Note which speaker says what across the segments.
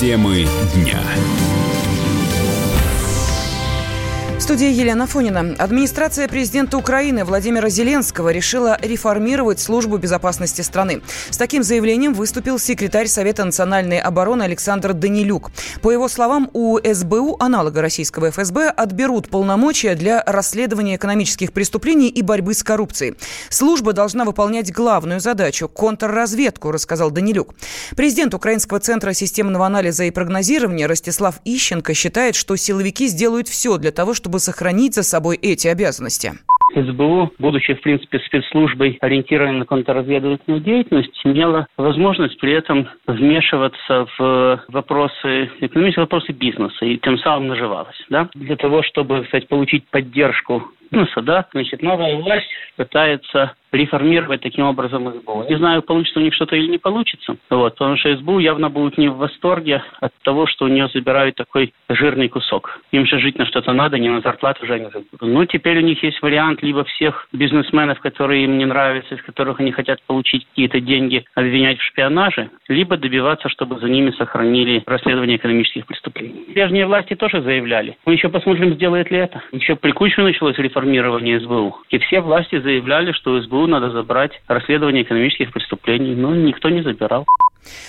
Speaker 1: Темы дня
Speaker 2: студии Елена Фонина. Администрация президента Украины Владимира Зеленского решила реформировать службу безопасности страны. С таким заявлением выступил секретарь Совета национальной обороны Александр Данилюк. По его словам, у СБУ, аналога российского ФСБ, отберут полномочия для расследования экономических преступлений и борьбы с коррупцией. Служба должна выполнять главную задачу – контрразведку, рассказал Данилюк. Президент Украинского центра системного анализа и прогнозирования Ростислав Ищенко считает, что силовики сделают все для того, чтобы сохранить за собой эти обязанности?
Speaker 3: СБУ, будучи, в принципе, спецслужбой, ориентированной на контрразведывательную деятельность, имела возможность при этом вмешиваться в вопросы, экономические вопросы бизнеса и тем самым наживалась. Да? Для того, чтобы, кстати, получить поддержку бизнеса, да, значит, новая власть пытается реформировать таким образом СБУ. Не знаю, получится у них что-то или не получится, вот, потому что СБУ явно будет не в восторге от того, что у нее забирают такой жирный кусок. Им же жить на что-то надо, не на зарплату же они. Ну, теперь у них есть вариант либо всех бизнесменов, которые им не нравятся, из которых они хотят получить какие-то деньги, обвинять в шпионаже, либо добиваться, чтобы за ними сохранили расследование экономических преступлений. Прежние власти тоже заявляли. Мы еще посмотрим, сделает ли это. Еще при Кучме началось реформирование СБУ. И все власти заявляли, что СБУ СБУ надо забрать расследование экономических преступлений, но никто не забирал.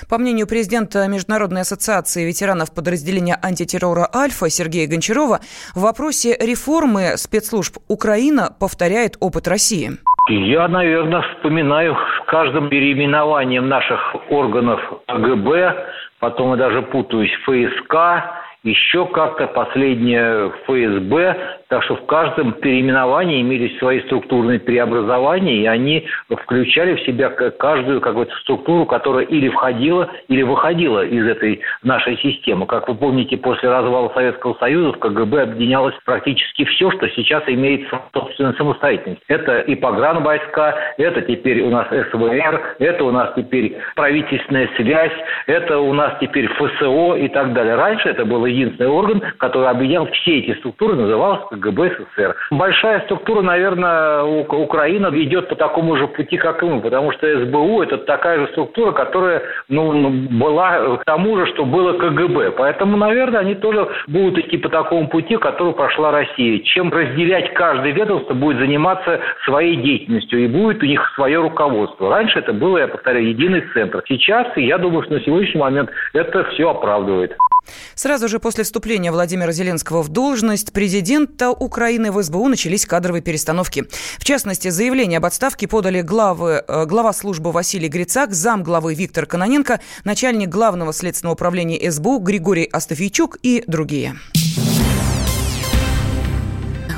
Speaker 2: По мнению президента Международной ассоциации ветеранов подразделения антитеррора «Альфа» Сергея Гончарова, в вопросе реформы спецслужб Украина повторяет опыт России.
Speaker 4: Я, наверное, вспоминаю с каждым переименованием наших органов АГБ, потом я даже путаюсь, ФСК, еще как-то последнее ФСБ, так что в каждом переименовании имелись свои структурные преобразования, и они включали в себя каждую какую-то структуру, которая или входила, или выходила из этой нашей системы. Как вы помните, после развала Советского Союза в КГБ объединялось практически все, что сейчас имеет собственную самостоятельность. Это и погранвойска, это теперь у нас СВР, это у нас теперь правительственная связь, это у нас теперь ФСО и так далее. Раньше это был единственный орган, который объединял все эти структуры, назывался КГБ СССР. Большая структура, наверное, Украина идет по такому же пути, как и мы, потому что СБУ – это такая же структура, которая ну, ну, была к тому же, что было КГБ. Поэтому, наверное, они тоже будут идти по такому пути, который прошла Россия. Чем разделять каждое ведомство будет заниматься своей деятельностью, и будет у них свое руководство. Раньше это было, я повторяю, единый центр. Сейчас, я думаю, что на сегодняшний момент это все оправдывает.
Speaker 2: Сразу же после вступления Владимира Зеленского в должность президента Украины в СБУ начались кадровые перестановки. В частности, заявление об отставке подали главы, э, глава службы Василий Грицак, зам главы Виктор Кононенко, начальник главного следственного управления СБУ Григорий Астафийчук и другие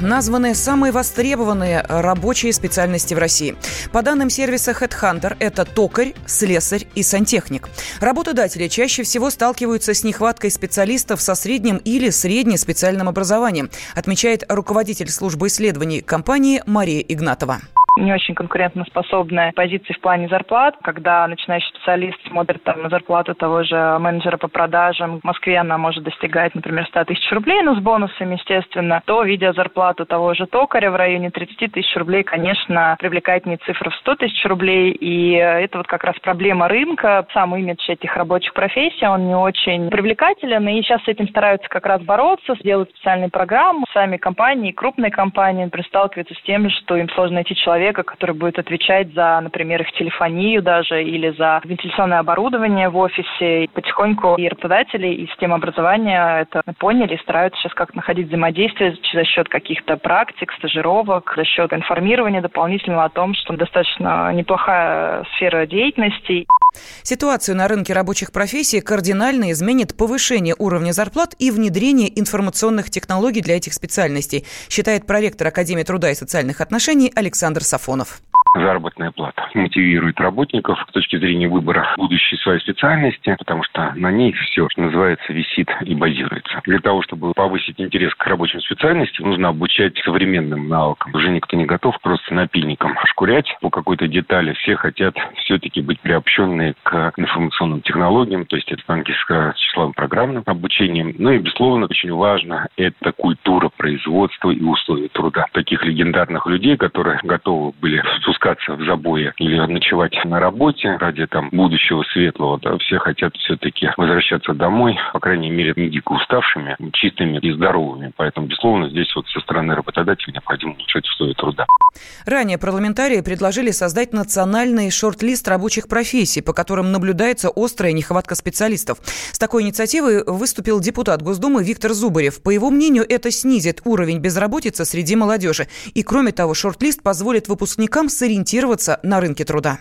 Speaker 2: названы самые востребованные рабочие специальности в России. По данным сервиса HeadHunter, это токарь, слесарь и сантехник. Работодатели чаще всего сталкиваются с нехваткой специалистов со средним или среднеспециальным образованием, отмечает руководитель службы исследований компании Мария Игнатова
Speaker 5: не очень конкурентоспособная позиция в плане зарплат, когда начинающий специалист смотрит там, на зарплату того же менеджера по продажам. В Москве она может достигать, например, 100 тысяч рублей, но с бонусами, естественно, то, видя зарплату того же токаря в районе 30 тысяч рублей, конечно, привлекает не цифра в 100 тысяч рублей, и это вот как раз проблема рынка. Сам имидж этих рабочих профессий, он не очень привлекателен, и сейчас с этим стараются как раз бороться, сделать специальные программы. Сами компании, крупные компании, сталкиваются с тем, что им сложно найти человека, человека, который будет отвечать за, например, их телефонию даже или за вентиляционное оборудование в офисе. И потихоньку и работодатели, и система образования это поняли и стараются сейчас как-то находить взаимодействие за счет каких-то практик, стажировок, за счет информирования дополнительного о том, что достаточно неплохая сфера деятельности.
Speaker 2: Ситуацию на рынке рабочих профессий кардинально изменит повышение уровня зарплат и внедрение информационных технологий для этих специальностей, считает проректор Академии труда и социальных отношений Александр Сафонов
Speaker 6: заработная плата. Мотивирует работников с точки зрения выбора будущей своей специальности, потому что на ней все, что называется, висит и базируется. Для того, чтобы повысить интерес к рабочим специальностям, нужно обучать современным навыкам. Уже никто не готов просто напильником шкурять по какой-то детали. Все хотят все-таки быть приобщенные к информационным технологиям, то есть это с числовым программным обучением. Ну и, безусловно, очень важно – это культура производства и условия труда. Таких легендарных людей, которые готовы были с пускаться в забои или ночевать на работе ради там будущего светлого. Да, все хотят все-таки возвращаться домой, по крайней мере, не дико уставшими, чистыми и здоровыми. Поэтому, безусловно, здесь вот со стороны работодателя необходимо улучшать условия труда.
Speaker 2: Ранее парламентарии предложили создать национальный шорт-лист рабочих профессий, по которым наблюдается острая нехватка специалистов. С такой инициативой выступил депутат Госдумы Виктор Зубарев. По его мнению, это снизит уровень безработицы среди молодежи. И, кроме того, шорт-лист позволит выпускникам сориентироваться на рынке труда.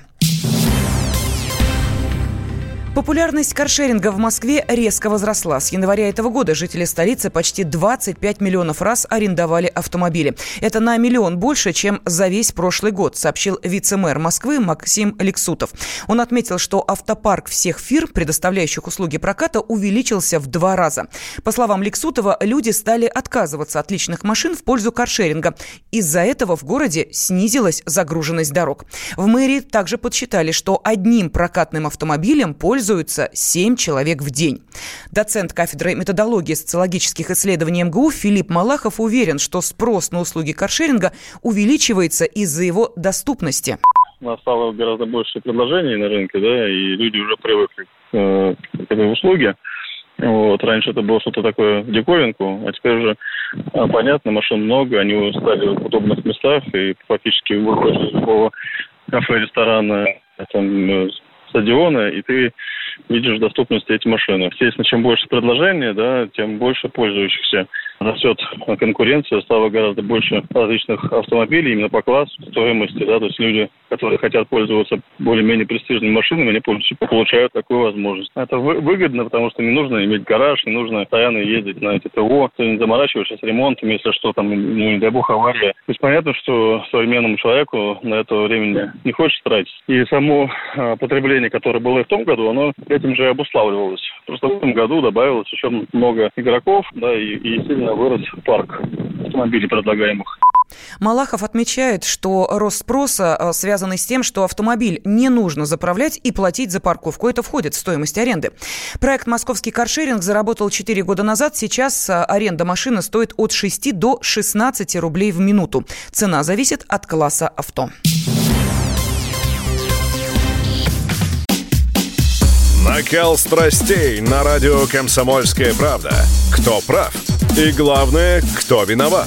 Speaker 2: Популярность каршеринга в Москве резко возросла. С января этого года жители столицы почти 25 миллионов раз арендовали автомобили. Это на миллион больше, чем за весь прошлый год, сообщил вице-мэр Москвы Максим Лексутов. Он отметил, что автопарк всех фирм, предоставляющих услуги проката, увеличился в два раза. По словам Лексутова, люди стали отказываться от личных машин в пользу каршеринга. Из-за этого в городе снизилась загруженность дорог. В мэрии также подсчитали, что одним прокатным автомобилем пользуются пользуются 7 человек в день. Доцент кафедры методологии социологических исследований МГУ Филипп Малахов уверен, что спрос на услуги каршеринга увеличивается из-за его доступности.
Speaker 1: Стало гораздо больше предложений на рынке, да, и люди уже привыкли э, к этой услуге. Вот. Раньше это было что-то такое диковинку, а теперь уже а, понятно, машин много, они стали в удобных местах, и фактически выходишь из любого кафе, ресторана, там, э, стадиона, и ты видишь доступность эти машины. Естественно, чем больше предложений, да, тем больше пользующихся. Растет конкуренция, стало гораздо больше различных автомобилей именно по классу, стоимости, да, то есть люди, которые хотят пользоваться более-менее престижными машинами, они получают такую возможность. Это выгодно, потому что не нужно иметь гараж, не нужно постоянно ездить на эти ТО, ты не заморачиваешься с ремонтом, если что, там, ну, не дай бог, авария. То есть понятно, что современному человеку на это времени не хочется тратить. И само а, потребление, которое было и в том году, оно этим же обуславливалось. Просто в этом году добавилось еще много игроков, да, и, и сильно вырос парк автомобилей предлагаемых.
Speaker 2: Малахов отмечает, что рост спроса э, связан с тем, что автомобиль не нужно заправлять и платить за парковку. Это входит в стоимость аренды. Проект «Московский каршеринг» заработал 4 года назад. Сейчас э, аренда машины стоит от 6 до 16 рублей в минуту. Цена зависит от класса авто.
Speaker 7: Накал страстей на радио «Комсомольская правда». Кто прав? И главное, кто виноват?